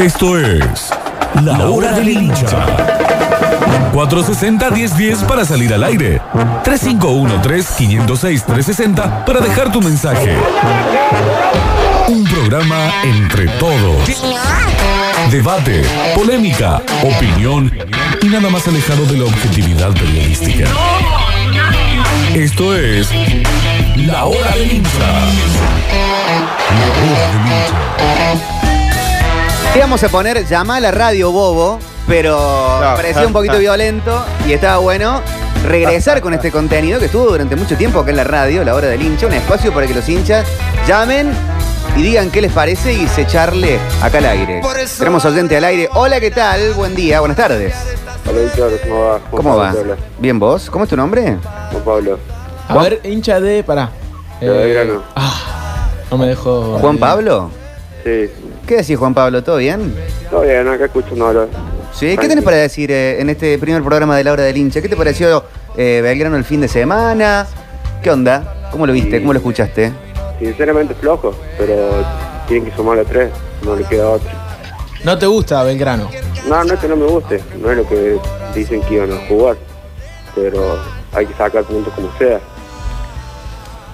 Esto es La Hora del Hincha. 460-1010 para salir al aire. 351-3506-360 para dejar tu mensaje. Un programa entre todos. Debate, polémica, opinión y nada más alejado de la objetividad periodística. Esto es La Hora del Hincha. La Hora del Hincha. Íbamos a poner llama a la radio bobo, pero No, parecía un poquito violento y estaba bueno regresar con este contenido que estuvo durante mucho tiempo acá en la radio, la hora del hincha, un espacio para que los hinchas llamen y digan qué les parece y se echarle acá al aire. Tenemos oyente al aire. Hola, ¿qué tal? Buen día, buenas tardes. Hola, Víctor, ¿cómo va? ¿Cómo va? Te habla. Bien, ¿vos? ¿Cómo es tu nombre? Juan Pablo. A ver, hincha de. Pará. De Belgrano. ah, no me dejó. ¿Juan Pablo? Sí. ¿Qué decís, Juan Pablo? ¿Todo bien? Todo bien, acá escuchando hablar. Sí, ¿qué tenés para decir eh, en este primer programa de la hora del hincha? ¿Qué te pareció eh, Belgrano el fin de semana? ¿Qué onda? ¿Cómo lo viste? Sí. ¿Cómo lo escuchaste? Sinceramente flojo, pero tienen que sumarle tres, no le queda otro. ¿No te gusta Belgrano? No, no es que no me guste, no es lo que dicen que iban a jugar, pero hay que sacar puntos como sea.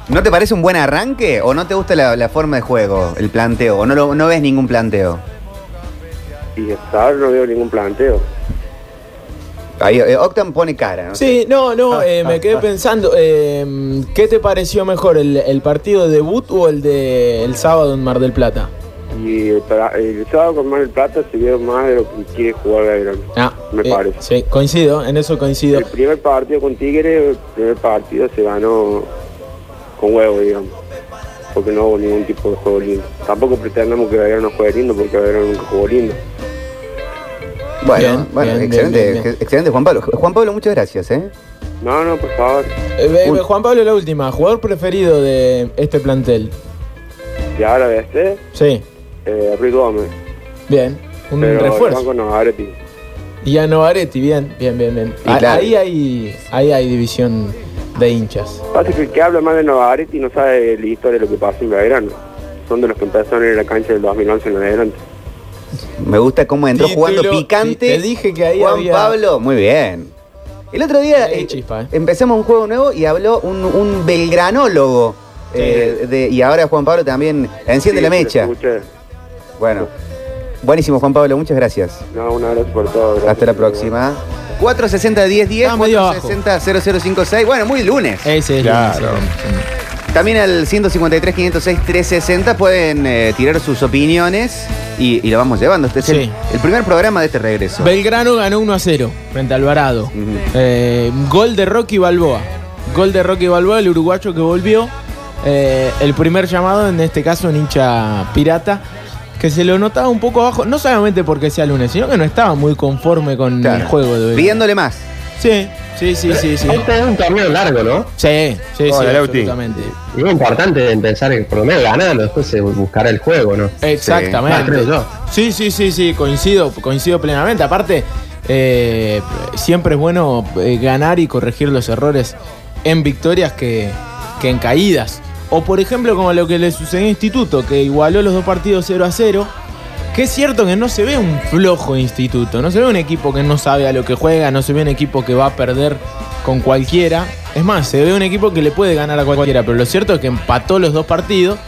¿No te parece un buen arranque o no te gusta la, la forma de juego, el planteo? ¿O no, lo- no ves ningún planteo? Y hasta ahora no veo ningún planteo. Ahí, eh, Octan pone cara, ¿no? Sí, no, no, eh, me quedé pensando. eh, ¿Qué te pareció mejor, el, el partido de debut o el de el sábado en Mar del Plata? Y el, sábado con Mar del Plata se vio más de lo que quiere jugar Belgrano. Ah, Me eh, parece. Sí, coincido, en eso coincido. El primer partido con Tigre, el primer partido se ganó con huevo, digamos. Porque no hubo ningún tipo de juego lindo. Tampoco pretendemos que Belgrano juegue lindo, porque Belgrano nunca jugó lindo. Bueno, Bien, bueno, bien, excelente, bien, bien, bien. excelente Juan Pablo. Juan Pablo, muchas gracias, ¿eh? No, no, por favor. Eh, Juan Pablo, la última. ¿Jugador preferido de este plantel? Y ahora de este, Sí, eh, Ruiz Gómez. bien. Un pero refuerzo. con Novaretti. Y a Novaretti, bien, bien, bien, bien. Y A- claro. Ahí, hay, ahí hay división de hinchas. Pasa que el que habla más de Novaretti no sabe la historia de lo que pasó en Belgrano. Son de los que empezaron en la cancha del 2011 en adelante. Me gusta cómo entró Título, jugando picante. te dije que ahí Juan había- Pablo, muy bien. El otro día eh, chispa, ¿eh? empezamos un juego nuevo y habló un, un belgranólogo. eh, de- y ahora Juan Pablo también enciende Sí, la mecha. Bueno, buenísimo Juan Pablo, muchas gracias. No, un abrazo por todo. gracias. Hasta la próxima. 460-1010, Está medio abajo. 460-0056. Bueno, muy lunes. Ese es Claro. lunes, sí, sí. También al 153-506-360 pueden eh, tirar sus opiniones y, y lo vamos llevando. Este es el, Sí. el primer programa de este regreso. Belgrano ganó 1 a 0 frente a Alvarado. Ujú. Eh, gol de Rocky Balboa. Gol de Rocky Balboa, el uruguayo que volvió. Eh, el primer llamado, en este caso, un hincha pirata. Que se lo notaba un poco abajo, no solamente porque sea lunes, sino que no estaba muy conforme con Claro. el juego de Belgrano. Pidiéndole más. Sí, sí, sí, sí, sí. Este es un torneo largo, ¿no? Sí, sí, sí, Hola, Lauti. absolutamente. Y es importante empezar en- por lo menos ganando, después se buscará el juego, ¿no? Exactamente. Ah, creo yo. Sí, sí, sí, sí, coincido, coincido plenamente. Aparte, eh, siempre es bueno eh, ganar y corregir los errores en victorias que, que en caídas. O por ejemplo, como lo que le sucedió a Instituto, que igualó los dos partidos 0 a 0. Que es cierto que no se ve un flojo Instituto, no se ve un equipo que no sabe a lo que juega, no se ve un equipo que va a perder con cualquiera. Es más, se ve un equipo que le puede ganar a cualquiera, pero lo cierto es que empató los dos partidos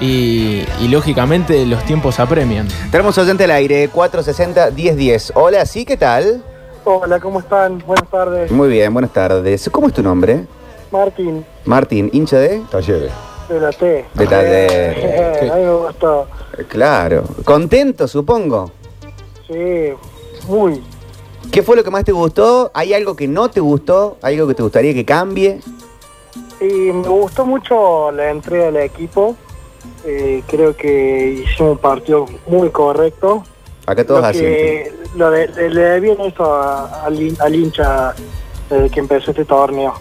y, y, lógicamente los tiempos apremian. Tenemos oyente al aire, 460-1010. Hola, ¿sí? ¿Qué tal? Hola, ¿cómo están? Buenas tardes. Muy bien, buenas tardes. ¿Cómo es tu nombre? Martín, Martín, hincha de... Talleres. de la T. De Talleres. Eh, a mí me gustó. Eh, Claro. Contento, supongo. Sí, muy. ¿Qué fue lo que más te gustó? ¿Hay algo que no te gustó? ¿Algo que te gustaría que cambie? Y me gustó mucho la entrega del equipo. Eh, creo que hicimos un partido muy correcto. Acá todos lo que lo de, le- le debí bien eso a- al, al hincha desde que empezó este torneo.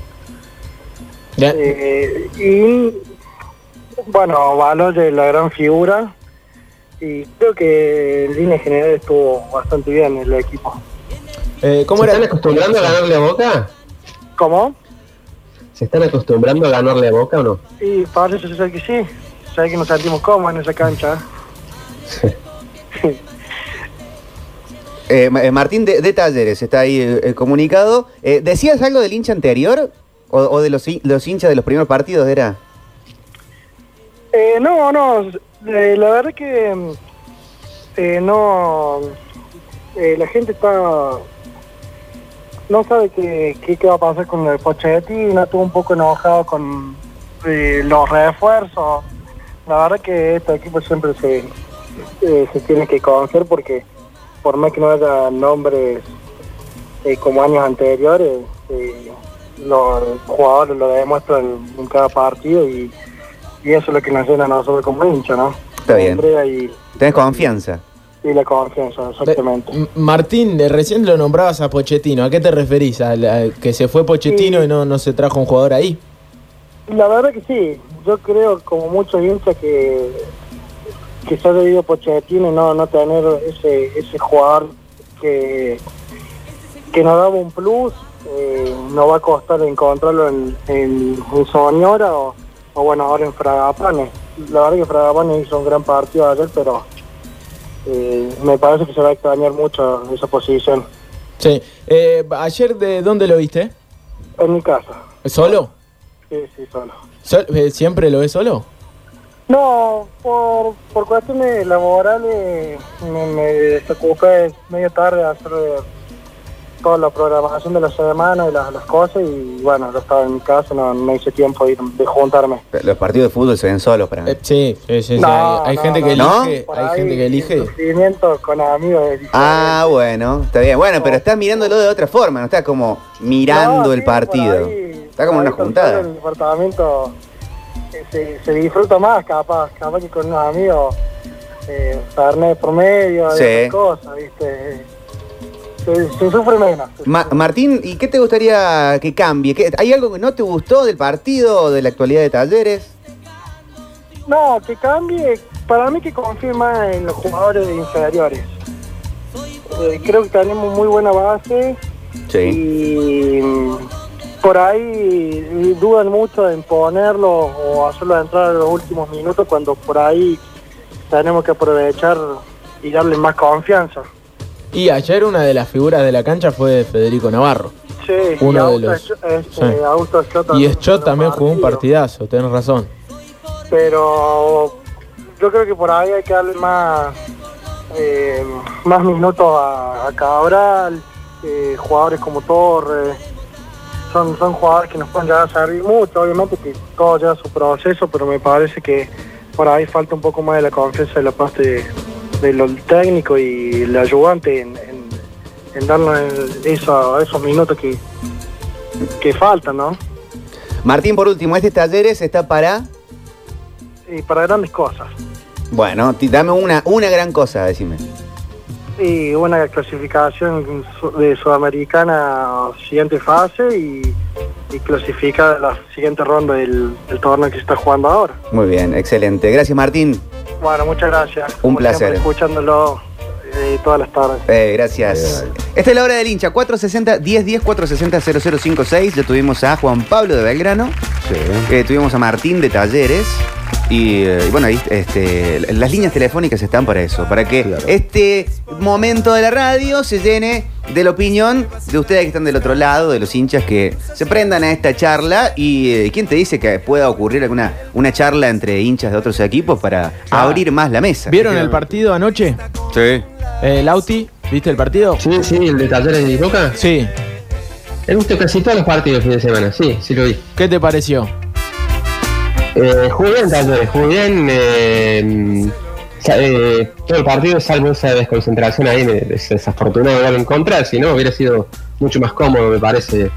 Eh, y bueno, Valor de la gran figura. Y creo que en línea general estuvo bastante bien el equipo. eh, ¿Cómo ¿Se era? están acostumbrando a ganarle a Boca? ¿Cómo? ¿Se están acostumbrando a ganarle a Boca o no? Y parece ser que sí. Sé que nos sentimos cómodos en esa cancha. Eh, eh, Martín de, de Talleres está ahí eh, eh, comunicado. Eh, ¿Decías algo del hincha anterior? ¿O, de los, los hinchas de los primeros partidos era? Eh, no, no, eh, la verdad que mm, eh, no, eh, la gente está, no sabe qué, qué, va a pasar con el Pochettino, estuvo un poco enojado con los refuerzos. La verdad que este equipo siempre se, se tiene que conocer porque por más que no haya nombres como años anteriores, los jugadores lo demuestran en cada partido y, y eso es lo que nos llena a nosotros como hincha, ¿no? Está bien. y, ¿Tenés confianza? y la confianza, exactamente. Martín, recién lo nombrabas a Pochettino. ¿A qué te referís? ¿A la- que se fue Pochettino Sí. y no, no se trajo un jugador ahí? La verdad que sí, yo creo como muchos hinchas que que se ha debido Pochettino y no, no tener ese, ese jugador que, que nos daba un plus, eh, nos va a costar encontrarlo en, en, en Soñora o, o bueno, ahora en Fragapane. La verdad que Fragapane hizo un gran partido ayer, pero eh, me parece que se va a extrañar mucho esa posición Sí. Eh, ¿Ayer de dónde lo viste? en mi casa. ¿Solo? Sí, sí, solo. Sol- eh, ¿Siempre lo ves solo? No, por, por cuestiones laborales me, me desocupé medio tarde a hacer toda la programación de la semana y las, las cosas y bueno, yo estaba en mi casa, no, no hice tiempo de, ir- de juntarme. Los partidos de fútbol se ven solos para mí. Eh, sí, sí, sí, No, Hay, hay no, gente que no. elige. Hay ahí, gente que el elige. sufrimiento con amigos diferente. Ah, bueno, está bien. Bueno, pero estás mirándolo de otra forma, no estás como mirando No, el partido. ahí- Está como una juntada. El departamento eh, se, se disfruta más, capaz, capaz que con unos amigos, eh, por medio, Sí. esas cosas, ¿viste? Se, se sufre menos. se Ma- sufre Martín, ¿y qué te gustaría que cambie? ¿Qué- ¿Hay algo que no te gustó del partido o de la actualidad de Talleres? No, que cambie, para mí que confíe más en los jugadores inferiores. Eh, creo que tenemos muy buena base y mm, por ahí dudan mucho en ponerlo o hacerlo entrar en los últimos minutos cuando por ahí tenemos que aprovechar y darle más confianza. Y ayer una de las figuras de la cancha fue Federico Navarro. Sí, Uno y de los- este. Augusto Y Schott también jugó un partidazo, tenés razón. pero yo creo que por ahí hay que darle más eh, más minutos a, a Cabral, eh, jugadores como Torres, son, son jugadores que nos pueden llegar a servir mucho, obviamente que todo lleva su proceso, pero me parece que por ahí falta un poco más de la confianza de la parte de, de lo técnico y el ayudante en, en, en darnos eso- esos minutos que, que faltan, ¿no? Martín, por último, este Talleres está para... Y para grandes cosas. Bueno, dame una, una gran cosa, decime. Y una clasificación de Sudamericana siguiente fase y, y clasifica la siguiente ronda del, del torneo que se está jugando ahora. Muy bien, excelente. Gracias, Martín. Bueno, muchas gracias. Un Como placer. siempre, escuchándolo eh, todas las tardes. Eh, gracias. Esta es la hora del hincha, 460-1010, 460-0056. Ya tuvimos a Juan Pablo de Belgrano, eh, tuvimos a Martín de Talleres. Y, eh, y bueno, ahí este, las líneas telefónicas están para eso, para que Claro. este momento de la radio se llene de la opinión de ustedes que están del otro lado, de los hinchas que se prendan a esta charla. ¿Y eh, quién te dice que pueda ocurrir alguna una charla entre hinchas de otros equipos para Ah. abrir más la mesa? ¿Vieron el partido anoche? Sí. Eh, Lauti, ¿viste el partido? Sí, sí, el de Talleres de Boca. Sí. He visto casi todos los partidos el fin de semana, sí, sí lo vi. ¿Qué te pareció? Eh, jugó bien Talleres, bien. eh, eh, todo el partido, salvo esa desconcentración ahí, me- ese desafortunado gol en contra, si no hubiera sido mucho más cómodo, me parece,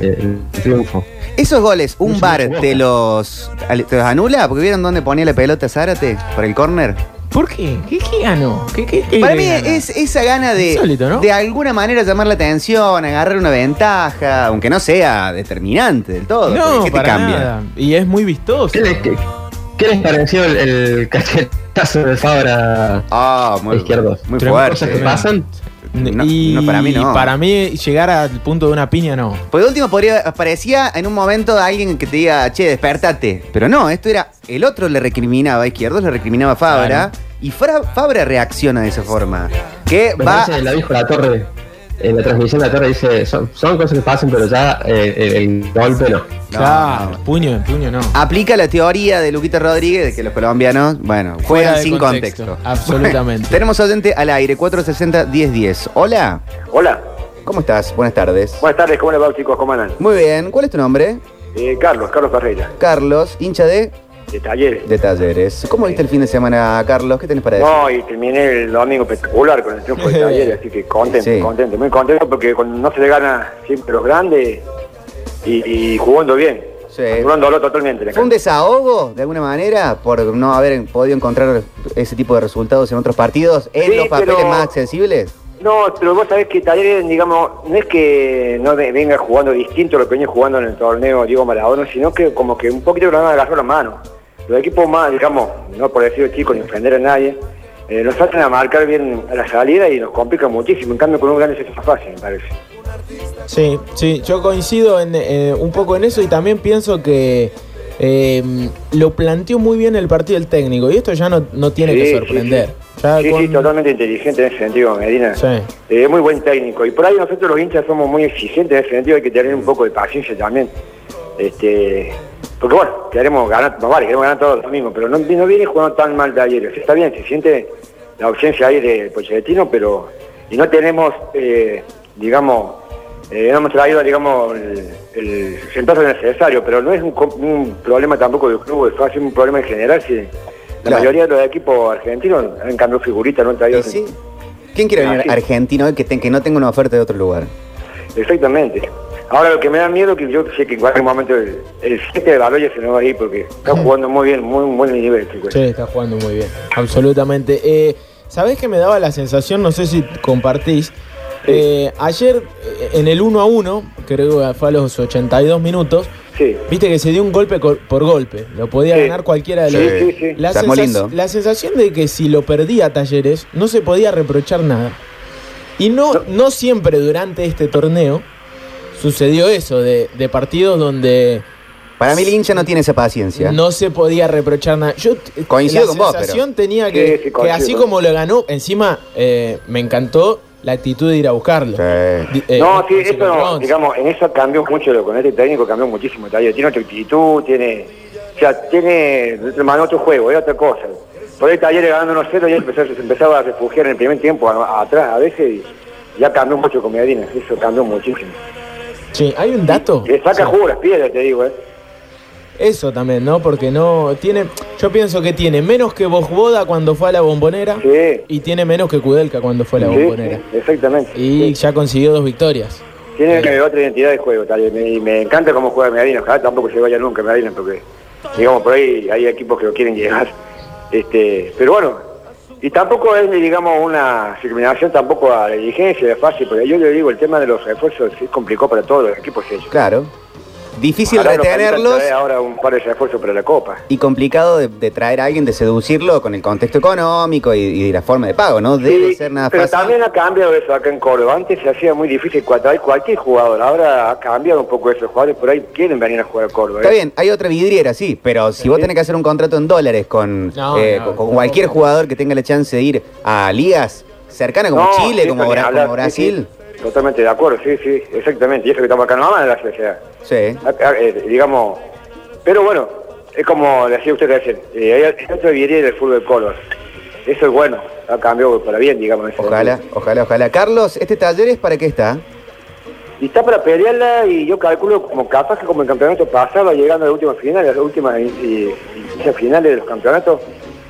eh, el triunfo. Esos goles, un Mucho bar te los, te los anula, porque vieron dónde ponía la pelota Zárate por el córner. ¿Por qué? ¿Qué, qué ganó? ¿Qué, qué, qué Para mí gana? es esa gana de Insólito, ¿no? de alguna manera llamar la atención, agarrar una ventaja, aunque no sea determinante del todo. No, ¿Qué te para cambia? nada. Y es muy vistoso. ¿Qué, le- qué- qué les pareció el, el cachetazo de Fabra Ah, muy, izquierdo? muy fuerte. ¿Cosas que pasan? No, y no, para mí no. para mí llegar al punto de una piña no. Por último, podría, parecía en un momento alguien que te diga, che, despertate. Pero no, esto era, el otro le recriminaba a Izquierdo, le recriminaba a Fabra. Claro. Y Fabra reacciona de esa forma. que Me va. la la torre. En la transmisión la torre dice, son, son cosas que pasan, pero ya eh, el, el golpe no. Claro, no. puño en puño no. Aplica la teoría de Luquita Rodríguez de que los colombianos, bueno, Fuera juegan de sin contexto, contexto. absolutamente. Tenemos oyente al aire, 460-1010. Hola, Hola, ¿cómo estás? Buenas tardes. buenas tardes, ¿cómo le va chicos? ¿Cómo andan? Muy bien, ¿cuál es tu nombre? Eh, Carlos, Carlos Ferreira, Carlos, hincha de, de Talleres. de talleres. ¿Cómo viste el fin de semana, Carlos? ¿Qué tenés para decir? No, y terminé el domingo espectacular con el triunfo de Talleres, así que contento, Sí. contento, muy contento porque cuando no se le gana siempre los grandes y, y jugando bien, Sí. totalmente. ¿Fue un desahogo, de alguna manera, por no haber podido encontrar ese tipo de resultados en otros partidos, en Sí, los papeles pero- más accesibles? No, pero vos sabés que Talleres, digamos, no es que no ve- venga jugando distinto a lo que venía jugando en el torneo Diego Maradona, sino que como que un poquito nos han agarrado la mano. Los equipos más, digamos, no por decirlo chicos ni ofender a nadie, eh, nos hacen a marcar bien a la salida y nos complican muchísimo. En cambio, con un grande es más fácil, me parece. Sí, sí, yo coincido en, eh, un poco en eso y también pienso que eh, lo planteó muy bien el partido del técnico y esto ya no, no tiene Sí, que sí, sorprender. sí. Ya Sí, con- sí, totalmente inteligente en ese sentido, Medina. Sí. Eh, muy buen técnico. Y por ahí nosotros los hinchas somos muy exigentes en ese sentido, hay que tener un poco de paciencia también. Este, porque bueno, queremos ganar, no vale, queremos ganar todos los domingos, pero no, no viene jugando tan mal de ayer. O sea, está bien, se siente la ausencia ahí de Pochettino, pero y no tenemos, eh, digamos, eh, no hemos traído, digamos, el, el necesario, pero no es un, problema tampoco del club, es fácil un problema en general. Si la Claro. mayoría de los equipos argentinos han cambiado figuritas, no han traído. ¿Y sí? ¿Quién quiere Ah, venir sí. argentino que, te- que no tenga una oferta de otro lugar? Exactamente. Ahora lo que me da miedo es que yo sé que en cualquier momento el, el 7 de Baloya se nos va a ir porque está jugando muy bien, muy buen nivel, chicos. Sí, está jugando muy bien, absolutamente. Eh, ¿Sabés que me daba la sensación, no sé si compartís, eh, ayer eh, en el 1 a 1, creo que fue a los 82 minutos, Sí. viste que se dio un golpe por golpe, lo podía Sí. ganar cualquiera de los Sí, dos. sí, sí. La, Se armó sensa- lindo. la sensación de que si lo perdía Talleres no se podía reprochar nada. Y no, no siempre durante este torneo sucedió eso, de, de partidos donde Para mí el hincha no tiene esa paciencia. no se podía reprochar nada. Yo Coincido la con vos, sensación pero- tenía que, sí, que así como lo ganó, encima eh, me encantó la actitud de ir a buscarlo. Sí. Eh, no, sí, eso, digamos, en eso cambió mucho, lo- con este técnico cambió muchísimo. Talleres. Tiene otra actitud, tiene, o sea, tiene, hermano, otro juego, es otra cosa. Por ahí Talleres ganando 1-0 y empezó- se empezaba a refugiar en el primer tiempo a- a- atrás a veces y ya cambió mucho con Medina, eso cambió muchísimo. Sí, hay un dato. Le saca Sí. jugo las piedras, te digo, ¿eh? Eso también, ¿no? Porque no tiene. Yo pienso que tiene menos que Bosboda cuando fue a la bombonera Sí. y tiene menos que Kudelka cuando fue a la Sí, bombonera. sí, exactamente. Y ya consiguió dos victorias. Tiene eh, otra identidad de juego, tal, y me, y me encanta cómo juega Medina, ojalá tampoco se vaya nunca Medina, porque digamos por ahí hay equipos que lo quieren llegar. Este, pero bueno, y tampoco es digamos una discriminación tampoco a la dirigencia, es fácil, porque yo le digo, el tema de los refuerzos es complicado para todos los equipos ellos. Claro. Difícil Ahora retenerlos permiten traer ahora un par de refuerzos para la Copa. y complicado de, de traer a alguien, de seducirlo con el contexto económico y, y la forma de pago. No debe Sí, ser nada pero fácil. también ha cambiado eso acá en Córdoba. Antes se hacía muy difícil traer cualquier jugador. Ahora ha cambiado un poco eso. Los jugadores por ahí quieren venir a jugar a Córdoba. Está ¿eh? bien, hay otra vidriera, sí, pero si vos tenés que hacer un contrato en dólares con, No, eh, no, con- no. cualquier jugador que tenga la chance de ir a ligas cercanas como No, Chile, sí, como, Bra- hablar, Brasil, sí. Totalmente de acuerdo, sí, sí, exactamente. Y eso que estamos acá nomás en la sociedad. Sí. Eh, digamos, pero bueno, es como decía usted recién, eh, hay otra vidriera del fútbol Córdoba. Eso es bueno, ha cambiado para bien, digamos. Ojalá, ojalá, ojalá. Carlos, ¿este taller es para qué está? Y está para pelearla y yo calculo como capaz que como el campeonato pasado, llegando a la última final, a las últimas eh, eh, finales de los campeonatos,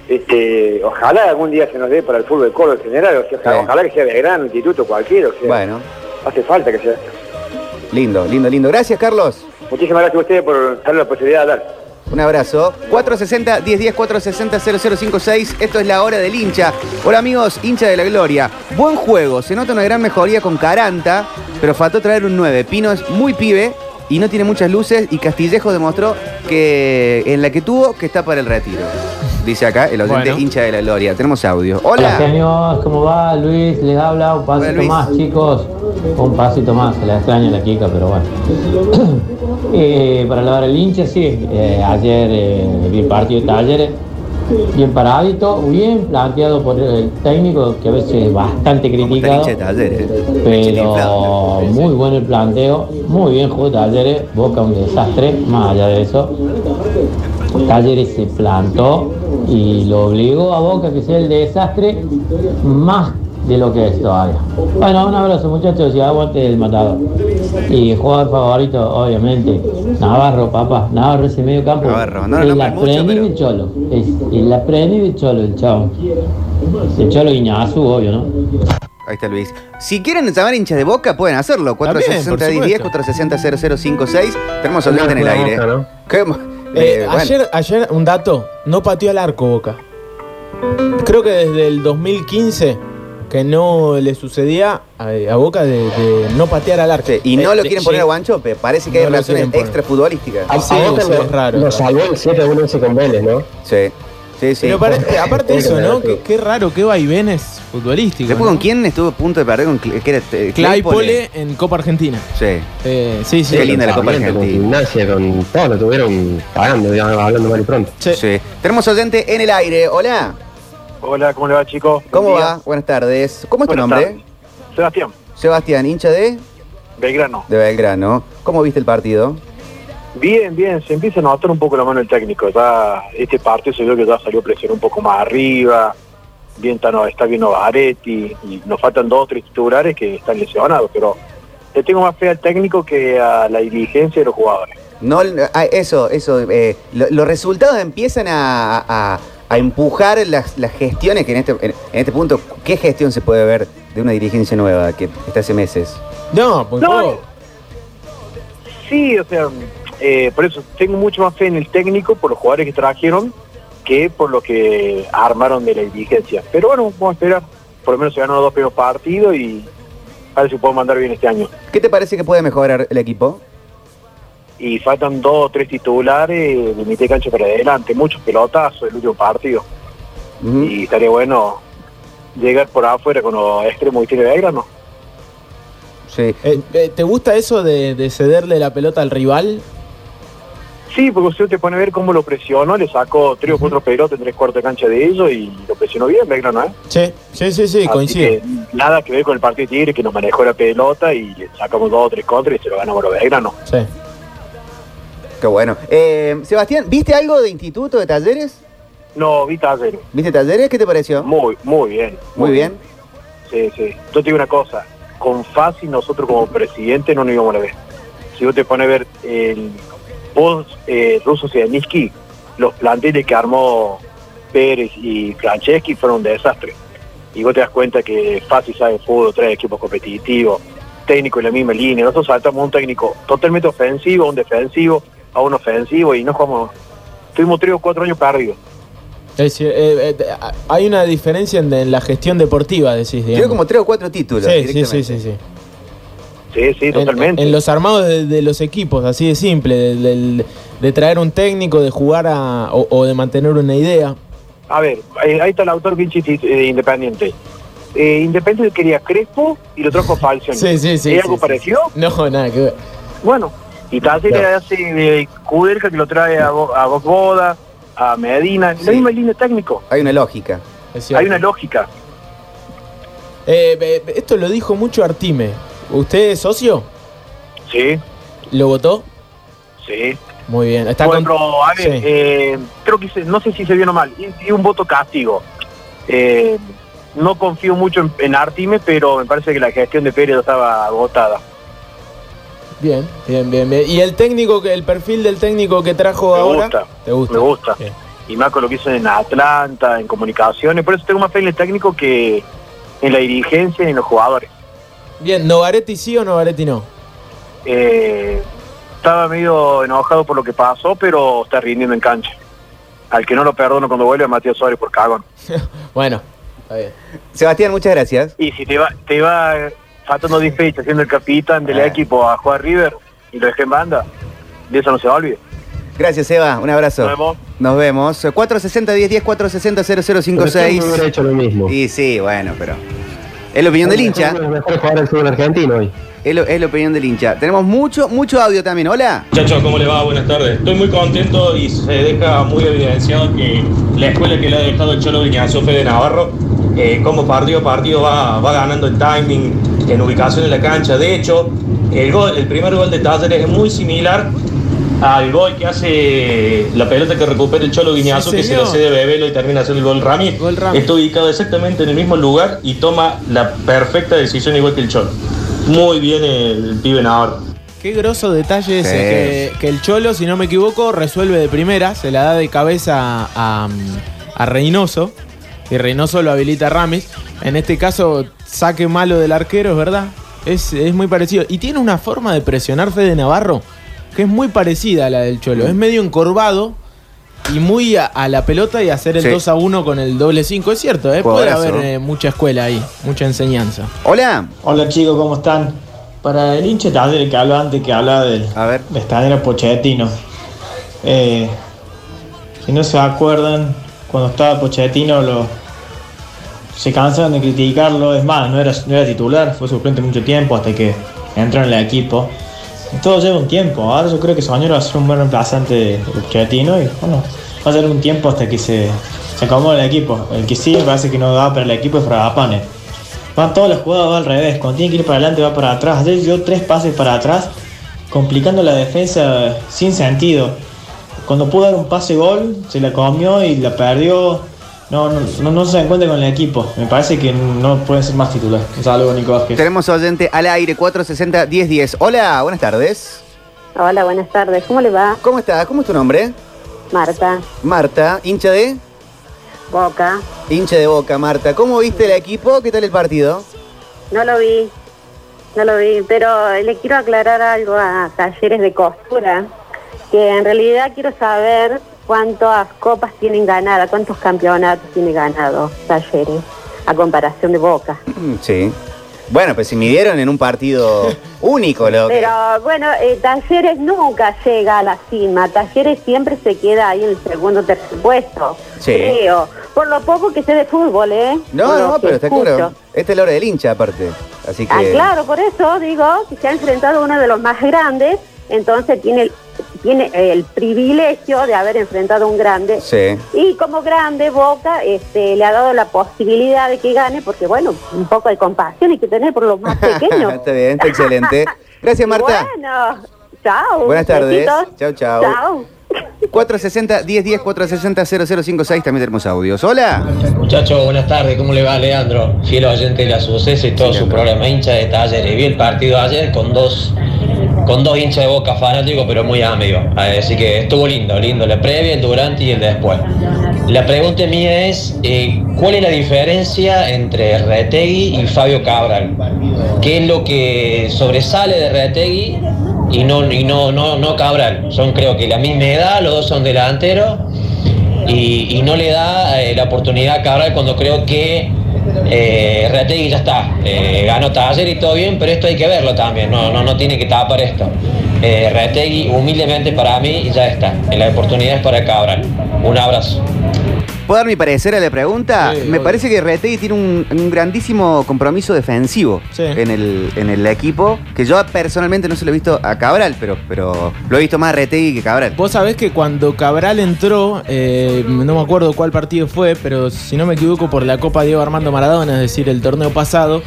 este, ojalá algún día se nos dé para el fútbol de en general, o sea, Sí. ojalá que sea de gran instituto cualquiera, o sea, Bueno, hace falta que sea. Lindo, lindo, lindo. Gracias, Carlos. Muchísimas gracias a ustedes por darle la posibilidad de hablar. Un abrazo. 460-1010, 460-0056. Esto es la hora del hincha. Hola amigos, hincha de la gloria. Buen juego. Se nota una gran mejoría con Caranta, pero faltó traer un 9. Pino es muy pibe y no tiene muchas luces. Y Castillejo demostró que en la que tuvo, que está para el retiro. Dice acá el oyente Bueno. hincha de la gloria. Tenemos audio. Hola Hola. genios, ¿cómo va? Luis les habla, un pasito más chicos, un pasito más, se la extraña la Kika, pero bueno. Eh, para lavar el hincha, sí, eh, ayer eh, vi el partido de talleres, bien paradito, bien planteado por el técnico, que a veces es bastante Como está el criticado. de Talleres. Inflado. Pero muy bueno el planteo, muy bien jugó Talleres, Boca un desastre, más allá de eso. Talleres se plantó y lo obligó a Boca que sea el desastre más de lo que es todavía. Bueno, un abrazo muchachos y aguante el matador. Y jugador favorito, obviamente, Navarro, papá. Navarro ese medio campo. Navarro, no lo el aprendiz pero- de Cholo. Es el aprendiz de Cholo, el chavo. El Cholo Guiñazú, obvio, ¿no? Ahí está Luis. Si quieren llamar hinchas de boca, pueden hacerlo. También, 460 por 10 supuesto. 460 0056. Tenemos oyente en el aire. Boca, ¿no? ¿Qué? Eh, Eh, bueno. ayer, ayer, un dato, no pateó al arco Boca. Creo que desde el 2015 que no le sucedía a, a Boca de, de no patear al arco. Sí, y no Eh, lo de- quieren poner sí. a Guanchope. Parece que hay No lo razones quieren poner. extra futbolísticas. A, Sí, a Boca sí, lo, es raro, lo salvó el 7-1 ese con Vélez, ¿no? Sí. Sí, sí. Pero eh, aparte de Sí, eso, ¿no? Qué, qué raro, qué vaivenes futbolísticos. Después, ¿no? ¿con quién estuvo a punto de perder? Con Cl- que era, eh, Claypole en Copa Argentina. Sí. Eh, sí, sí. Qué linda la Copa Sarmiento, Con Argentina. gimnasia, con todo, lo tuvieron pagando, digamos, hablando mal y pronto. Sí. Sí. Tenemos oyente en el aire. Hola. Hola, ¿cómo le va, chicos? ¿Cómo Buen va? día. Buenas tardes. ¿Cómo es tu nombre? tardes. Sebastián, Sebastián, hincha de, Belgrano. de Belgrano. ¿Cómo viste el partido? Bien, bien, se empieza a notar un poco la mano del técnico. Ya este partido se vio que ya salió presión un poco más arriba. Bien, está, no, está bien Novaretti. Y nos faltan dos o tres titulares que están lesionados. Pero le tengo más fe al técnico que a la diligencia de los jugadores. No, ah, eso, eso. eh, lo- los resultados empiezan a, a- a empujar las, las gestiones que en este, en, en este punto, ¿qué gestión se puede ver de una dirigencia nueva que está hace meses? No, pues No, poco. Sí, o sea, eh, por eso tengo mucho más fe en el técnico por los jugadores que trajeron que por lo que armaron de la diligencia. Pero bueno, vamos a esperar. Por lo menos se ganó los dos primeros partidos y a ver si puedo mandar bien este año. ¿Qué te parece que puede mejorar el equipo? Y faltan dos o tres titulares de mitad de cancha para adelante, muchos pelotazos el último partido. Y estaría bueno llegar por afuera con los extremos y tiene Belgrano. Sí. Eh, eh, ¿Te gusta eso de, de cederle la pelota al rival? Sí, porque usted te pone a ver cómo lo presionó, le sacó tres o cuatro pelotas en tres cuartos de cancha de ellos y lo presionó bien Belgrano, ¿eh? Sí, sí, sí, sí, que nada que ver con el partido de Tigre que nos manejó la pelota y le sacamos dos o tres contras y se lo ganamos a Belgrano. Sí. Qué bueno. Eh, Sebastián, ¿viste algo de instituto, de talleres? No, vi Talleres. ¿Viste talleres? ¿Qué te pareció? Muy, muy bien. Muy bien. Sí, sí. Yo te digo una cosa, con Fácil nosotros como presidente no nos íbamos a ver. Si vos te pones a ver el post eh, ruso Zelensky, los planteles que armó Pérez y Franceschi fueron un desastre. Y vos te das cuenta que Fácil sabe fútbol, trae equipos competitivos, técnico en la misma línea. Nosotros saltamos un técnico totalmente ofensivo, a un defensivo, a un ofensivo y no jugamos. Tuvimos tres o cuatro años perdidos. Es decir, eh, eh, hay una diferencia en, en la gestión deportiva, decís, Tiene digamos. como tres o cuatro títulos. sí, sí, sí, sí. Sí, sí, En- totalmente. En, los armados de, de los equipos, así de simple, de, traer un técnico, de jugar a, o, o de mantener una idea. A ver, eh, ahí está el autor Vinci de Independiente. Eh, Independiente quería Crespo y lo trajo Falcioni. Sí, sí, sí. ¿Hay sí, algo sí. parecido? No, nada que ver. Bueno, y Talleres Claro. hace de Kudelka que lo trae a, a Boda, a Medina, Sí. la misma línea técnico. Hay una lógica. Hay una lógica. Eh, eh, esto lo dijo mucho Artime. ¿Usted es socio? Sí, ¿Lo votó? sí. Muy bien. Está Bueno, con- a ver, Sí. eh, creo que se- no sé si se vio mal. Y, y un voto castigo. Eh, no confío mucho en, en Artime, pero me parece que la gestión de Pérez estaba agotada. Bien, bien, bien, bien. ¿Y el técnico, que el perfil del técnico que trajo Me ahora? gusta. ¿Te gusta? Me gusta. Bien. y más con lo que hizo en Atlanta, en comunicaciones, por eso tengo más fe en el técnico que en la dirigencia y en los jugadores. Bien, ¿Novaretti sí o Novaretti no? Eh, estaba medio enojado por lo que pasó, pero está rindiendo en cancha. Al que no lo perdono cuando vuelve a Matías Suárez por cagón. bueno, está bien. Sebastián, muchas gracias. Y si te va, te va faltando 10 fechas siendo el capitán del Ah. equipo a jugar River y lo dejé en banda, de eso no se va a olvidar. Gracias, Seba. Un abrazo. Nos vemos. Nos vemos. 460 1010 460 Pero siempre 0056. hubiera hecho lo mismo. Y sí, bueno, pero. Es la opinión del hincha. Uno de los mejores jugadores del fútbol argentino hoy. Es, lo- es la opinión del hincha. Tenemos mucho, mucho audio también. Hola. Muchachos, ¿cómo le va? Buenas tardes. Estoy muy contento y se deja muy evidenciado que la escuela que le ha dejado el Cholo Viñazo Fede Navarro, eh, como partido a partido va, va ganando en timing, en ubicación en la cancha. De hecho, el, gol, el primer gol de Talleres es muy similar al gol que hace la pelota que recupera el Cholo Viñazo, Sí, que se le cede Bebelo y termina haciendo el gol Ramírez. Gol. Está ubicado exactamente en el mismo lugar y toma la perfecta decisión igual que el Cholo. Muy bien el pibe Navarro. Qué groso detalle ese, Sí. que, que el Cholo, si no me equivoco, resuelve de primera, se la da de cabeza a, a Reynoso, y Reynoso lo habilita a Ramis. En este caso, saque malo del arquero, es verdad. Es, es muy parecido. Y tiene una forma de presionar Fede Navarro que es muy parecida a la del Cholo. Es medio encorvado y muy a, a la pelota y hacer el Sí. 2 a 1 con el doble 5. Es cierto, ¿eh? puede Jugadorazo. haber eh, mucha escuela ahí, mucha enseñanza. Hola. Hola chicos, ¿cómo están? Para el hincha Talleres que hablaba antes, que hablaba del A ver. de Pochettino. Eh, si no se acuerdan, cuando estaba Pochettino lo, se cansaron de criticarlo. Es más, no era, no era titular, fue suplente mucho tiempo hasta que entró en el equipo. Todo lleva un tiempo. Ahora yo creo que Soñero va a ser un buen reemplazante de Pochettino y bueno, va a ser un tiempo hasta que se, se acomode el equipo. El que sí parece que no da para el equipo es Fragapane. Van todas las jugadas va al revés. Cuando tiene que ir para adelante va para atrás. Ayer dio tres pases para atrás, complicando la defensa sin sentido. Cuando pudo dar un pase gol, se la comió y la perdió. No, no, no, no se encuentra con el equipo. Me parece que no puede ser más titular. Un saludo, Nico Vázquez. Tenemos oyente al aire 460-1010. Hola, buenas tardes. Hola, buenas tardes. ¿Cómo le va? ¿Cómo estás? ¿Cómo es tu nombre? Marta, Marta, hincha de Boca. hincha de Boca, Marta. ¿Cómo viste el equipo? ¿Qué tal el partido? No lo vi, no lo vi, pero le quiero aclarar algo a Talleres de Costura, que en realidad quiero saber cuántas copas tienen ganadas, cuántos campeonatos tiene ganado Talleres, a comparación de Boca. Mm, Sí. Bueno, pues si midieron en un partido único, lo que- Pero bueno, eh, Talleres nunca llega a la cima, Talleres siempre se queda ahí en el segundo tercer puesto, Sí. creo, por lo poco que sé de fútbol, ¿eh? No, no, pero está claro. Esta es la hora del hincha, aparte. Así que. Ah, claro, por eso digo que se ha enfrentado uno de los más grandes, entonces tiene, el- tiene el privilegio de haber enfrentado a un grande. Sí. Y como grande, Boca este, le ha dado la posibilidad de que gane, porque bueno, un poco de compasión hay que tener por los más pequeños. está bien, está excelente. Gracias, Marta. Bueno, chao. Buenas tardes. Chau. Chao. 460-1010, 460-0056. También tenemos audios. Hola. Muchachos, buenas tardes, ¿cómo le va Leandro? Fiel oyente de la suceso y todo su programa hincha de talleres. Vi el partido ayer con dos con dos hinchas de boca fanáticos, pero muy amigos. Así que estuvo lindo, lindo, la previa, el durante y el después. La pregunta mía es, eh, ¿cuál es la diferencia entre Retegui y Fabio Cabral? ¿Qué es lo que sobresale de Retegui y no, y no, no, no Cabral? Son creo que la misma edad, los dos son delanteros y, y no le da eh, la oportunidad a Cabral cuando creo que eh, Retegui ya está, eh, ganó taller y todo bien, pero esto hay que verlo también, no, no, no tiene que tapar esto. Eh, Retegui humildemente para mí ya está, en la oportunidad es para Cabral. Un abrazo. ¿Puedo dar mi parecer a la pregunta? Sí, Me obvio. parece que Retegui tiene un, un grandísimo compromiso defensivo Sí. en, el, en el equipo, que yo personalmente no se lo he visto a Cabral, pero, pero lo he visto más a Retegui que Cabral. Vos sabés que cuando Cabral entró, eh, no me acuerdo cuál partido fue, pero si no me equivoco por la Copa Diego Armando Maradona, es decir, el torneo pasado,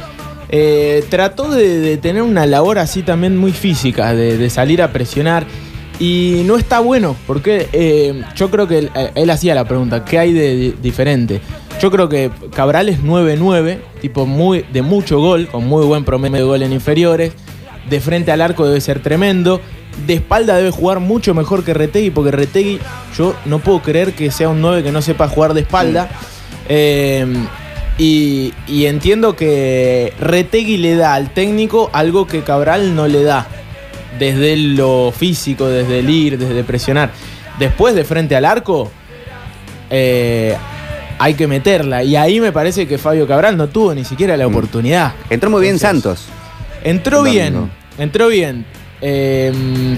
eh, trató de, de tener una labor así también muy física, de, de salir a presionar. Y no está bueno, porque eh, yo creo que él, eh, él hacía la pregunta, ¿qué hay de di- diferente? Yo creo que Cabral es 9-9, tipo muy, de mucho gol, con muy buen promedio de gol en inferiores. De frente al arco debe ser tremendo. De espalda debe jugar mucho mejor que Retegui, porque Retegui, yo no puedo creer que sea un 9 que no sepa jugar de espalda. Eh, y, y entiendo que Retegui le da al técnico algo que Cabral no le da. Desde lo físico, desde el ir, desde presionar. Después de frente al arco, eh, hay que meterla. Y ahí me parece que Fabio Cabral no tuvo ni siquiera la oportunidad. Entró muy bien Entonces, Santos. Entró bien, entró bien. Eh,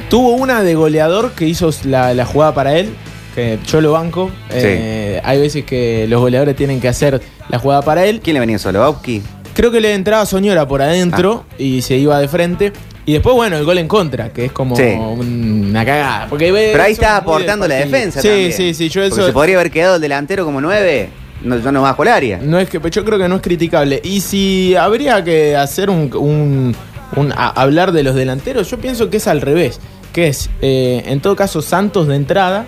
tuvo una de goleador que hizo la, la jugada para él, que yo lo banco. Eh, Hay veces que los goleadores tienen que hacer la jugada para él. ¿Quién le venía solo? ¿Bauki? Creo que le entraba Soñora por adentro y se iba de frente. Y después, bueno, el gol en contra, que es como Sí. una cagada. Porque Pero ahí está aportando la defensa Sí, también. sí, sí. Yo eso. se podría haber quedado el delantero como nueve. No, yo no bajo el área. No es que, yo creo que no es criticable. Y si habría que hacer un, un- un- a- hablar de los delanteros, yo pienso que es al revés. Que es, eh, en todo caso, Santos de entrada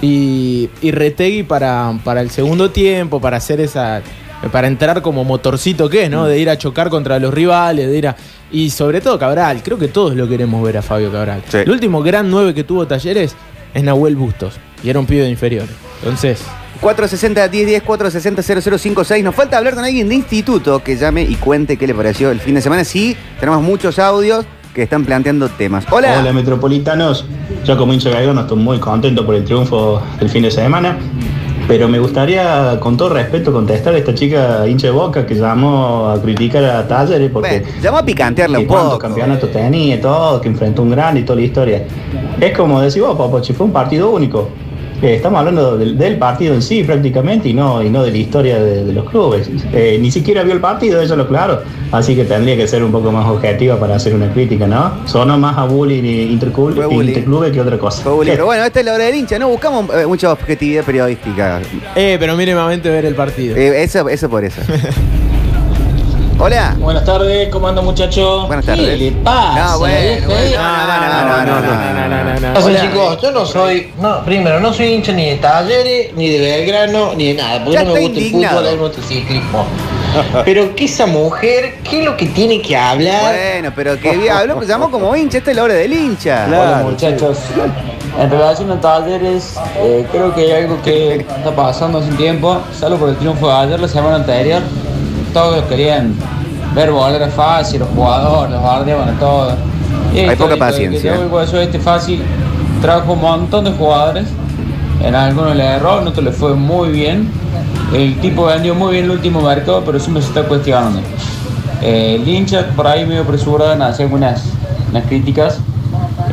y, y Retegui para, para el segundo tiempo, para hacer esa. Para entrar como motorcito que es, ¿no? De ir a chocar contra los rivales, de ir a. Y sobre todo Cabral, creo que todos lo queremos ver a Fabio Cabral. Sí. El último gran 9 que tuvo Talleres es Nahuel Bustos. Y era un pibe de inferior. Entonces, 460-1010, 460-0056. Nos falta hablar con alguien de instituto que llame y cuente qué le pareció el fin de semana. Sí, tenemos muchos audios que están planteando temas. Hola. Hola metropolitanos, yo como hincha gallego no estoy muy contento por el triunfo del fin de semana, pero me gustaría con todo respeto contestar a esta chica hincha de boca que llamó a criticar a Talleres porque Bueno, llamó a picantearla un poco. campeonatos tenía y todo, que enfrentó un grande y toda la historia. Es como decir vos, Popochi, fue un partido único. Eh, estamos hablando del, del partido en sí prácticamente y no, y no de la historia de, de los clubes. Eh, ni siquiera vio el partido, eso lo claro. Así que tendría que ser un poco más objetiva para hacer una crítica, ¿no? Sonó más a bullying interclub, interclubes que otra cosa. Pero bueno, esta es la hora del hincha, ¿no? Buscamos eh, mucha objetividad periodística. eh, pero mínimamente ver el partido. Eh, eso, eso por eso. Hola. Buenas tardes, ¿cómo anda muchachos? Buenas tardes. ¿Qué le pasa? No, bueno, eh? no, no, no, no, no, no, no, no. O sea, chicos, yo no soy, no, primero, no soy hincha ni de Talleres, ni de Belgrano, ni de nada, porque Ya no me está gusta el indignado. fútbol, el motociclismo. Pero que esa mujer, ¿qué es lo que tiene que hablar? Bueno, pero que habló, pues, llamó como hincha, esta es la hora del hincha. Hola muchachos, en relación a Talleres, eh, creo que hay algo que está pasando hace un tiempo, salvo por el triunfo de ayer, la semana anterior, todos querían ver volar fácil, los jugadores, los bardeaban a todos. Y Hay poca paciencia. Que este fácil trajo un montón de jugadores, en algunos le erró, en otros le fue muy bien. El tipo vendió muy bien el último mercado, pero siempre se está cuestionando. Eh, el hincha por ahí medio apresurado en hacer algunas unas críticas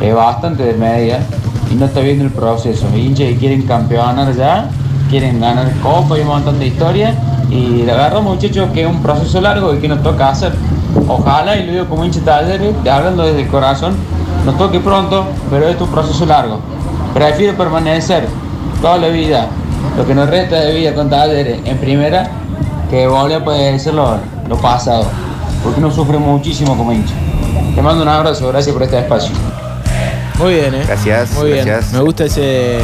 eh, bastante de media y no está viendo el proceso. Hinchas que quieren campeonar ya, quieren ganar copa y un montón de historia y la verdad muchachos que es un proceso largo y que nos toca hacer. Ojalá, y lo digo como hincha de talleres, hablando desde el corazón, nos toque pronto, pero esto es un proceso largo. Prefiero permanecer toda la vida, lo que nos resta de vida con talleres en primera, que volver a poder ser lo, lo pasado, porque uno sufre muchísimo como hincha. Te mando un abrazo, gracias por este espacio. Muy bien, ¿eh? Gracias, Muy bien. gracias. Me gusta ese,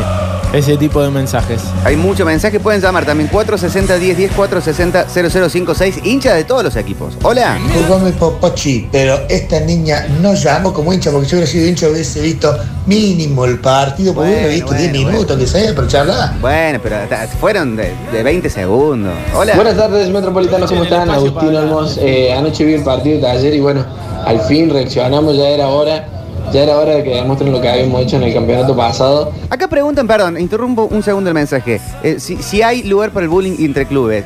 ese tipo de mensajes. Hay muchos mensajes, pueden llamar también 460-1010, 460-0056, hincha de todos los equipos. Hola. Disculpame, Popochi, pero esta niña no llamó como hincha porque si hubiera sido hincha hubiese visto mínimo el partido, porque Bueno, hubiera visto bueno, 10 minutos que sea, pero charlar. Bueno, pero fueron de, de 20 segundos. Hola. Buenas tardes, metropolitanos, ¿cómo están? Agustín Olmos. Eh, anoche vi el partido de ayer y bueno, al fin reaccionamos, ya era hora. Ya era hora de que demuestren lo que habíamos hecho en el campeonato pasado. Acá preguntan, perdón, interrumpo un segundo el mensaje. Eh, si, si hay lugar para el bullying entre clubes.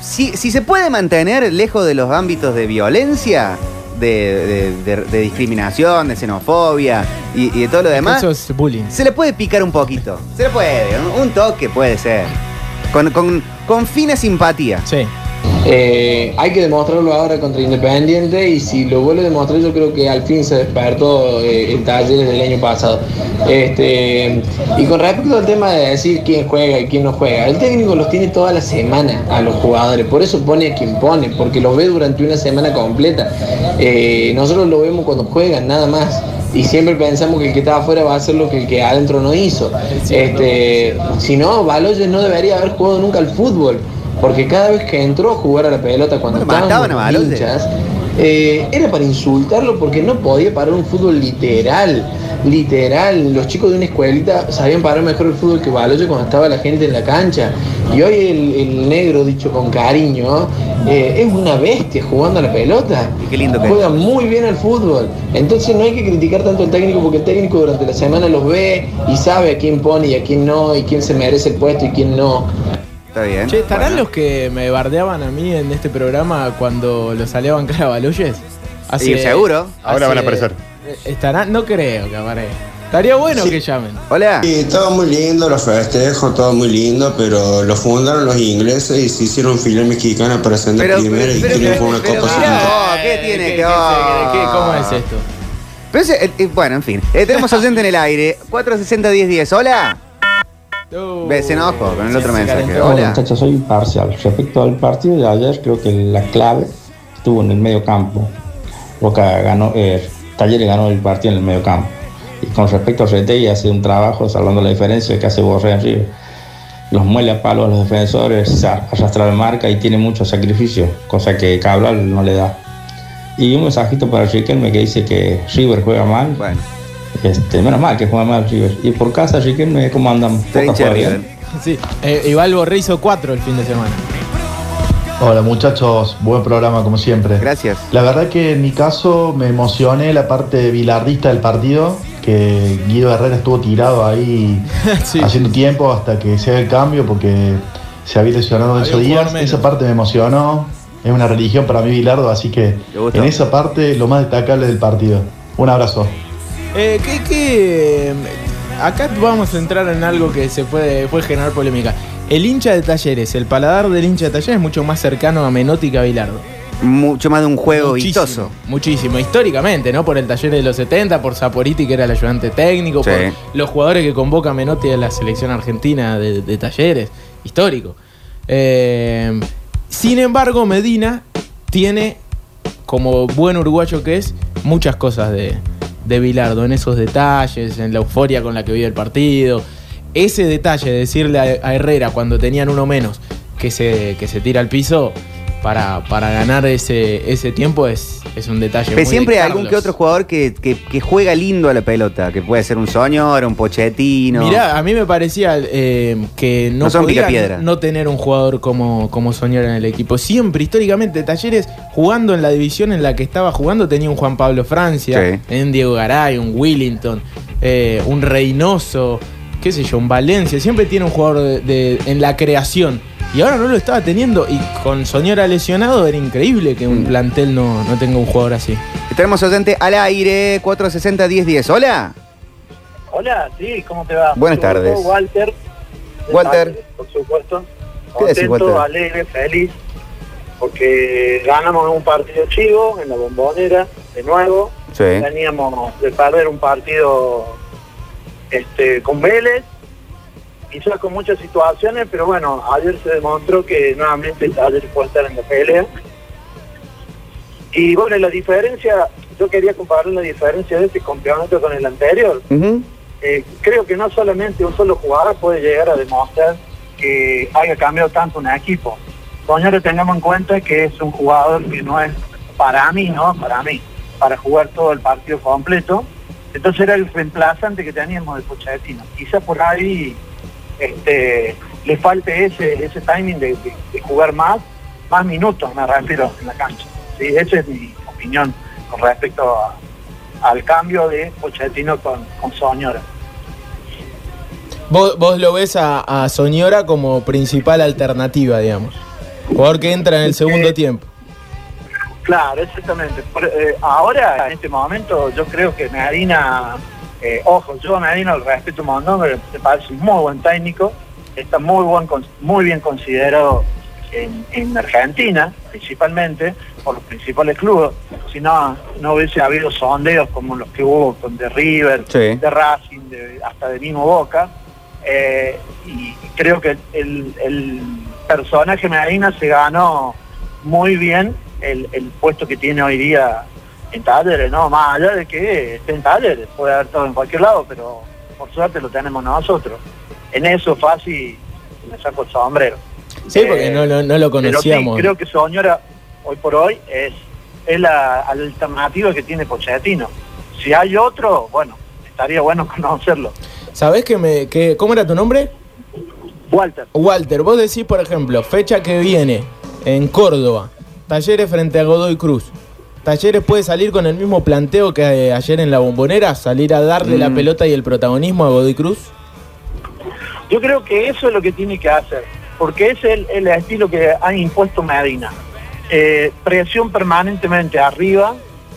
Si, si se puede mantener lejos de los ámbitos de violencia, de, de- de- de discriminación, de xenofobia y, y de todo lo demás, Eso es bullying. se le puede picar un poquito. Se le puede, un, un toque puede ser. Con, con, con fina simpatía. Sí. Eh, hay que demostrarlo ahora contra Independiente y si lo vuelve a demostrar yo creo que al fin se despertó eh, el Talleres del año pasado. Este, y con respecto al tema de decir quién juega y quién no juega, el técnico los tiene toda la semana a los jugadores, por eso pone a quien pone, porque los ve durante una semana completa. Eh, nosotros lo vemos cuando juegan, nada más. Y siempre pensamos que el que estaba afuera va a hacer lo que el que adentro no hizo. Este, si no, Baloyes no debería haber jugado nunca al fútbol. Porque cada vez que entró a jugar a la pelota cuando Bueno, mataban a estábamos Baloyes. hinchas, eh, era para insultarlo porque no podía parar un fútbol literal. Literal. Los chicos de una escuelita sabían parar mejor el fútbol que Baloyes cuando estaba la gente en la cancha. Y hoy el, el negro, dicho con cariño, eh, es una bestia jugando a la pelota. qué lindo que Juega muy bien al fútbol. Entonces no hay que criticar tanto al técnico porque el técnico durante la semana los ve y sabe a quién pone y a quién no, y quién se merece el puesto y quién no. Está bien. Che, ¿estarán los que me bardeaban a mí en este programa cuando lo salía a bancar a Baloyes? Y seguro. Ahora van a aparecer. ¿Estarán? No creo que aparezcan. Estaría bueno que llamen. Hola. Sí, todo muy lindo, los festejos, todo muy lindo, pero lo fundaron los ingleses y se hicieron filial mexicana para ascender Pero- primero y pero- triunfó pero- una pero copa oh, ¿qué tiene ¿qué- que oh. qué- ¿Cómo es esto? Pero ese- eh, eh, bueno, en fin. Eh, tenemos oyente en el aire. 460-1010. Hola. Ve, se enojó con el otro mensaje. Hola Hola. muchachos, soy imparcial. Respecto al partido de ayer, creo que la clave estuvo en el medio campo. Boca ganó, eh, Talleres ganó el partido en el medio campo. Y con respecto a Retegui, hace un trabajo salvando la diferencia que hace Borré en River. Los muele a palo a los defensores, arrastra la marca y tiene mucho sacrificio, cosa que Cabral no le da. Y un mensajito para Riquelme que dice que River juega mal. Este, menos mal que juega mal River. Y por casa, Riquelme, ¿cómo andan? Juega bien. Sí, eh, Iván Borré hizo cuatro el fin de semana. Hola muchachos, buen programa como siempre. Gracias. La verdad que en mi caso me emocioné la parte bilardista del partido, que Guido Herrera estuvo tirado ahí haciendo tiempo hasta que se haga el cambio porque se había lesionado días. menos. Esa parte me emocionó, es una religión para mí Bilardo, así que en esa parte lo más destacable del partido. Un abrazo. Eh, ¿qué, qué, mm, acá vamos a entrar en algo que se puede, puede generar polémica. El hincha de talleres, el paladar del hincha de talleres es mucho más cercano a Menotti que a Bilardo. Mucho más de un juego Muchísimo, vistoso. Muchísimo, históricamente, ¿no? Por el taller de los 70, por Saporiti, que era el ayudante técnico, Sí. por los jugadores que convoca Menotti a la selección argentina de, de talleres, histórico. Eh, sin embargo, Medina tiene, como buen uruguayo que es, muchas cosas de, de Bilardo, en esos detalles, en la euforia con la que vive el partido. Ese detalle de decirle a, a Herrera cuando tenían uno menos que se, que se tira al piso para, para ganar ese, ese tiempo es, es un detalle. Pero muy siempre de hay algún que otro jugador que, que- que juega lindo a la pelota, que puede ser un Soñor, un Pochettino. Mirá, a mí me parecía eh, que no, No podía no tener un jugador como, como Soñora en el equipo. Siempre, históricamente, Talleres jugando en la división en la que estaba jugando tenía un Juan Pablo Francia, Sí. un Diego Garay, un Willington, eh, un Reynoso, qué sé yo, un Valencia. Siempre tiene un jugador de- de- en la creación. Y ahora no lo estaba teniendo. Y con Soñora lesionado era increíble que Mm. un plantel no, no tenga un jugador así. Tenemos oyente al aire, 460-1010. Hola. Hola, sí, ¿cómo te va? Buenas tardes. Walter. Walter. Por supuesto. ¿Qué decís, Contento, Walter? alegre, feliz, porque ganamos un partido chivo en la bombonera, de nuevo. Sí. Veníamos de perder un partido este, con Vélez, quizás con muchas situaciones, pero bueno, ayer se demostró que nuevamente Talleres puede estar en la pelea. Y bueno, la diferencia, yo quería comparar la diferencia de este campeonato con el anterior. Eh, creo que no solamente un solo jugador puede llegar a demostrar que haya cambiado tanto un equipo. Señores, tengamos en cuenta que es un jugador que no es para mí, ¿no? Para mí, para jugar todo el partido completo. Entonces era el reemplazante que teníamos de Pochettino. Quizá por ahí este, le falte ese, ese timing de, de- de jugar más, más minutos, me refiero, en la cancha. ¿sí? Esa es mi opinión con respecto a- al cambio de Pochettino con, con Soñora. Vos, vos lo ves a, a Soñora como principal alternativa, digamos. Jugador que entra en el segundo tiempo. Claro, exactamente. Por- eh, ahora, en este momento, yo creo que Medina, eh, ojo, yo a Medina lo respeto un montón, me parece un muy buen técnico, está muy buen, muy bien considerado en, en Argentina, principalmente, por los principales clubes. Si no, no hubiese habido sondeos como los que hubo con de River, Sí. de Racing, de- hasta de mismo Boca. Eh, y creo que el, el personaje Medina se ganó muy bien el, el puesto que tiene hoy día en Talleres, ¿no? Más allá de que esté en Talleres, puede haber estado en cualquier lado, pero por suerte lo tenemos nosotros. En eso fácil me saco el sombrero. Sí, porque no, lo- no lo Pero sí, conocíamos. creo que Soñora, hoy por hoy, es, es la alternativa que tiene Pochettino. Si hay otro, bueno, estaría bueno conocerlo. ¿Sabés que me, que, cómo era tu nombre? Walter. Walter, vos decís, por ejemplo, fecha que viene en Córdoba, Talleres frente a Godoy Cruz. Talleres puede salir con el mismo planteo que eh, ayer en la bombonera, salir a darle la Mm. pelota y el protagonismo a Godoy Cruz. Yo creo que eso es lo que tiene que hacer, porque es el, el estilo que ha impuesto Medina. Eh, presión permanentemente arriba,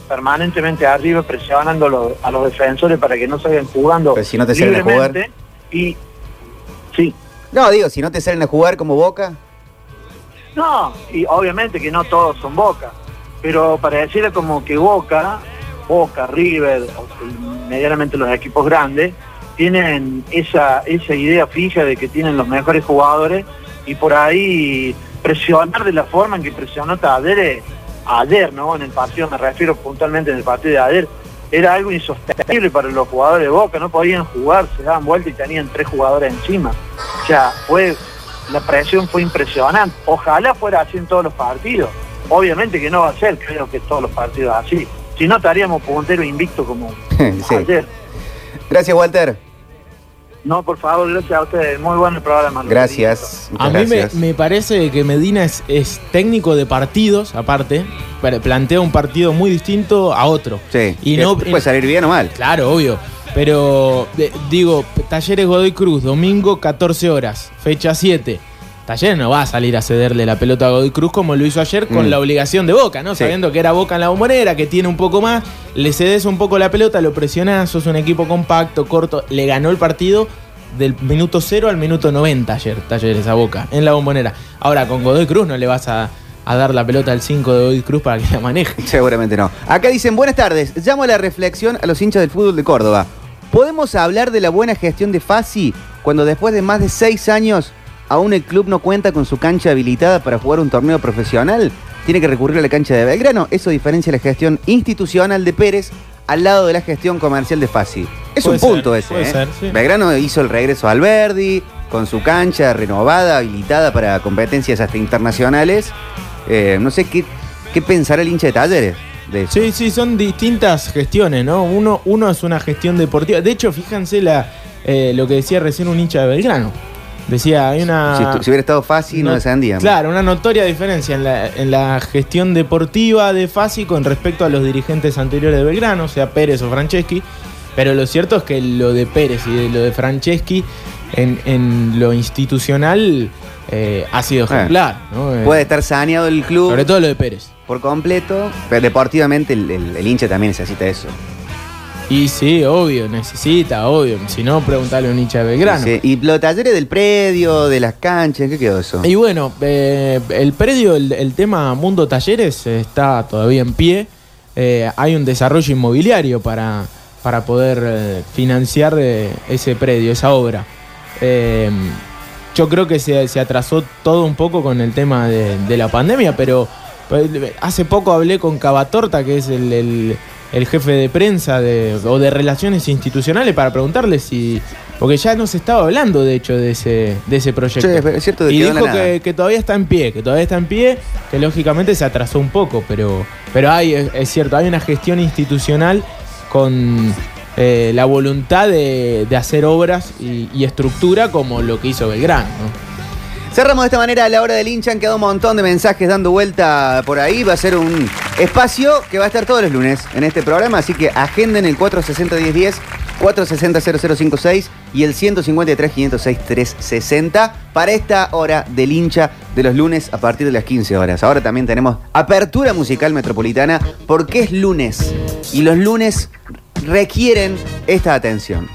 permanentemente arriba presionando a los, a los defensores para que no salgan jugando Pero si no te salen a jugar. libremente. Y sí, No, digo, si no te salen a jugar como Boca. no, y obviamente que no todos son Boca, pero para decirle como que Boca, Boca, River, medianamente los equipos grandes, tienen esa, esa idea fija de que tienen los mejores jugadores y por ahí presionar de la forma en que presionó Talleres ayer, ¿no? En el partido, me refiero puntualmente en el partido de ayer, era algo insostenible para los jugadores de Boca, no podían jugar, se daban vuelta y tenían tres jugadores encima. O sea, fue, la presión fue impresionante. Ojalá fuera así en todos los partidos. Obviamente que no va a ser, creo que todos los partidos así. Si no estaríamos puntero invicto como Sí. ayer. Gracias, Walter. No, por favor, gracias a ustedes. Muy bueno el programa. Gracias. A mí me, gracias. me parece que Medina es, es técnico de partidos, aparte, pero plantea un partido muy distinto a otro. Sí. Y no puede salir bien o mal. Claro, obvio. Pero de- digo, Talleres Godoy Cruz, domingo 14 horas, fecha 7. Talleres no va a salir a cederle la pelota a Godoy Cruz como lo hizo ayer con Mm. la obligación de Boca, ¿no? Sí. Sabiendo que era Boca en la bombonera, que tiene un poco más, le cedes un poco la pelota, lo presionás, sos un equipo compacto, corto, le ganó el partido del minuto 0 al minuto 90 ayer, Talleres a Boca, en la bombonera. Ahora, con Godoy Cruz no le vas a, a dar la pelota al 5 de Godoy Cruz para que la maneje. Seguramente no. Acá dicen, buenas tardes. Llamo a la reflexión a los hinchas del fútbol de Córdoba. ¿Podemos hablar de la buena gestión de Fasi cuando después de más de seis años aún el club no cuenta con su cancha habilitada para jugar un torneo profesional? Tiene que recurrir a la cancha de Belgrano. Eso diferencia la gestión institucional de Pérez al lado de la gestión comercial de Fasi. Es Puede un ser, punto ese. puede ¿eh? ser, sí. Belgrano hizo el regreso al Verdi con su cancha renovada, habilitada para competencias hasta internacionales. Eh, no sé qué, qué pensará el hincha de talleres de eso. Sí, sí, son distintas gestiones, ¿no? Uno, uno es una gestión deportiva. De hecho, fíjense la, eh, lo que decía recién un hincha de Belgrano. Decía, hay una. Si, hubiera estado fácil, no, No- descendían. Claro, una notoria diferencia en la, en la gestión deportiva de Fasi con respecto a los dirigentes anteriores de Belgrano, sea Pérez o Franceschi. Pero lo cierto es que lo de Pérez y de lo de Franceschi en, en lo institucional eh, ha sido ejemplar. ¿no? Eh, Puede estar saneado el club. Sobre todo lo de Pérez. Por completo. Pero deportivamente el, el- el hincha también necesita eso. Y sí, obvio, necesita, obvio. Si no, preguntarle a un hincha de Belgrano. Sí, Y los talleres del predio, de las canchas, ¿qué quedó eso? Y bueno, eh, el predio, el, el tema Mundo Talleres está todavía en pie. Eh, hay un desarrollo inmobiliario para, para poder eh, financiar ese predio, esa obra. Yo creo que se, se atrasó todo un poco con el tema de, de la pandemia, pero hace poco hablé con Cavatorta, que es el, el- el jefe de prensa de, o de relaciones institucionales, para preguntarle si... Porque ya no se estaba hablando, de hecho, de ese, de ese proyecto. Sí, es cierto, y dijo que, que todavía está en pie, que todavía está en pie, que lógicamente se atrasó un poco, pero, pero hay, es, es cierto, hay una gestión institucional con eh, la voluntad de, de hacer obras y, y estructura como lo que hizo Belgrano. ¿no? Cerramos de esta manera la hora del hincha. Han quedado un montón de mensajes dando vuelta por ahí. Va a ser un espacio que va a estar todos los lunes en este programa. Así que agenden el 460-1010, 460-0056 y el 153-506-360 para esta hora del hincha de los lunes a partir de las 15 horas. Ahora también tenemos apertura musical metropolitana porque es lunes y los lunes requieren esta atención.